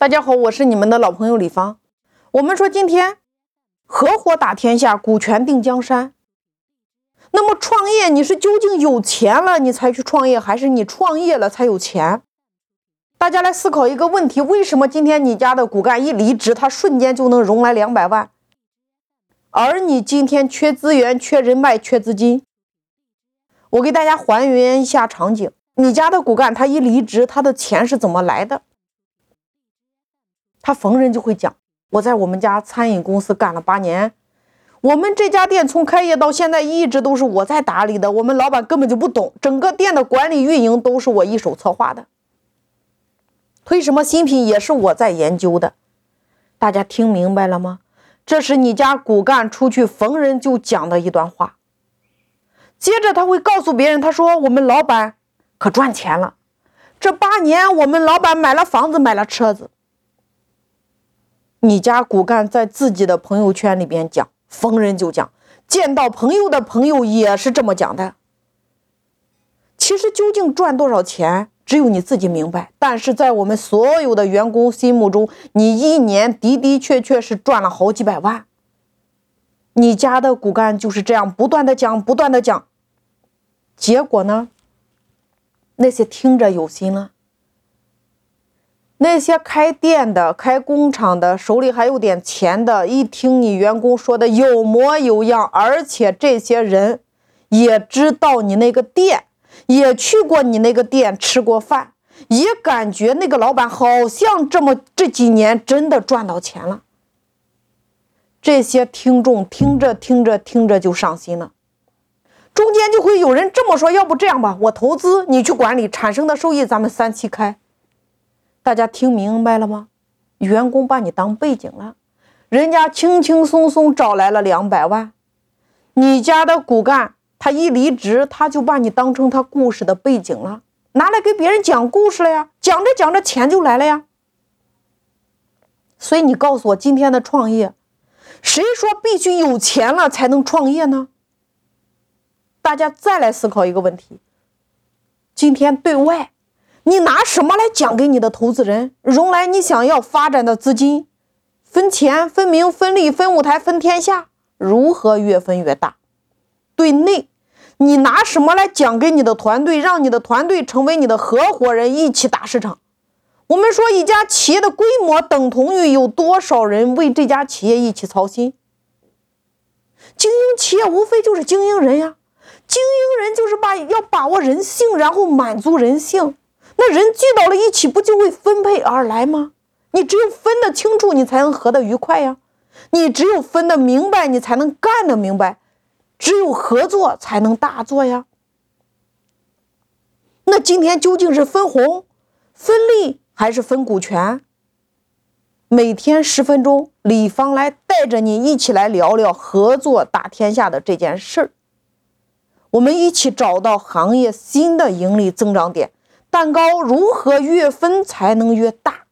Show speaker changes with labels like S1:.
S1: 大家好，我是你们的老朋友李芳。我们说今天合伙打天下，股权定江山。那么创业，你是究竟有钱了你才去创业，还是你创业了才有钱？大家来思考一个问题：为什么今天你家的骨干一离职，他瞬间就能融来两百万，而你今天缺资源、缺人脉、缺资金？我给大家还原一下场景：你家的骨干他一离职，他的钱是怎么来的？他逢人就会讲，我在我们家餐饮公司干了八年，我们这家店从开业到现在一直都是我在打理的，我们老板根本就不懂，整个店的管理运营都是我一手策划的，推什么新品也是我在研究的。大家听明白了吗？这是你家骨干出去逢人就讲的一段话。接着他会告诉别人，他说我们老板可赚钱了，这八年我们老板买了房子，买了车子。你家骨干在自己的朋友圈里边讲，逢人就讲，见到朋友的朋友也是这么讲的。其实究竟赚多少钱，只有你自己明白。但是在我们所有的员工心目中，你一年的的确确是赚了好几百万。你家的骨干就是这样不断的讲，不断的讲，结果呢？那些听着有心了。那些开店的、开工厂的，手里还有点钱的，一听你员工说的有模有样，而且这些人也知道你那个店，也去过你那个店吃过饭，也感觉那个老板好像这么这几年真的赚到钱了。这些听众听着听着听着就上心了，中间就会有人这么说：要不这样吧，我投资你去管理，产生的收益咱们三七开。大家听明白了吗？员工把你当背景了，人家轻轻松松找来了两百万。你家的骨干他一离职，他就把你当成他故事的背景了，拿来给别人讲故事了呀。讲着讲着，钱就来了呀。所以你告诉我，今天的创业，谁说必须有钱了才能创业呢？大家再来思考一个问题：今天对外。你拿什么来讲给你的投资人融来你想要发展的资金？分钱、分名、分利、分舞台、分天下，如何越分越大？对内，你拿什么来讲给你的团队，让你的团队成为你的合伙人，一起打市场？我们说，一家企业的规模等同于有多少人为这家企业一起操心？经营企业无非就是经营人呀，经营人就是把要把握人性，然后满足人性。那人聚到了一起，不就会分配而来吗？你只有分得清楚，你才能合得愉快呀。你只有分得明白，你才能干得明白。只有合作才能大做呀。那今天究竟是分红、分利还是分股权？每天十分钟，李芳来带着你一起来聊聊合作打天下的这件事儿。我们一起找到行业新的盈利增长点。蛋糕如何越分才能越大？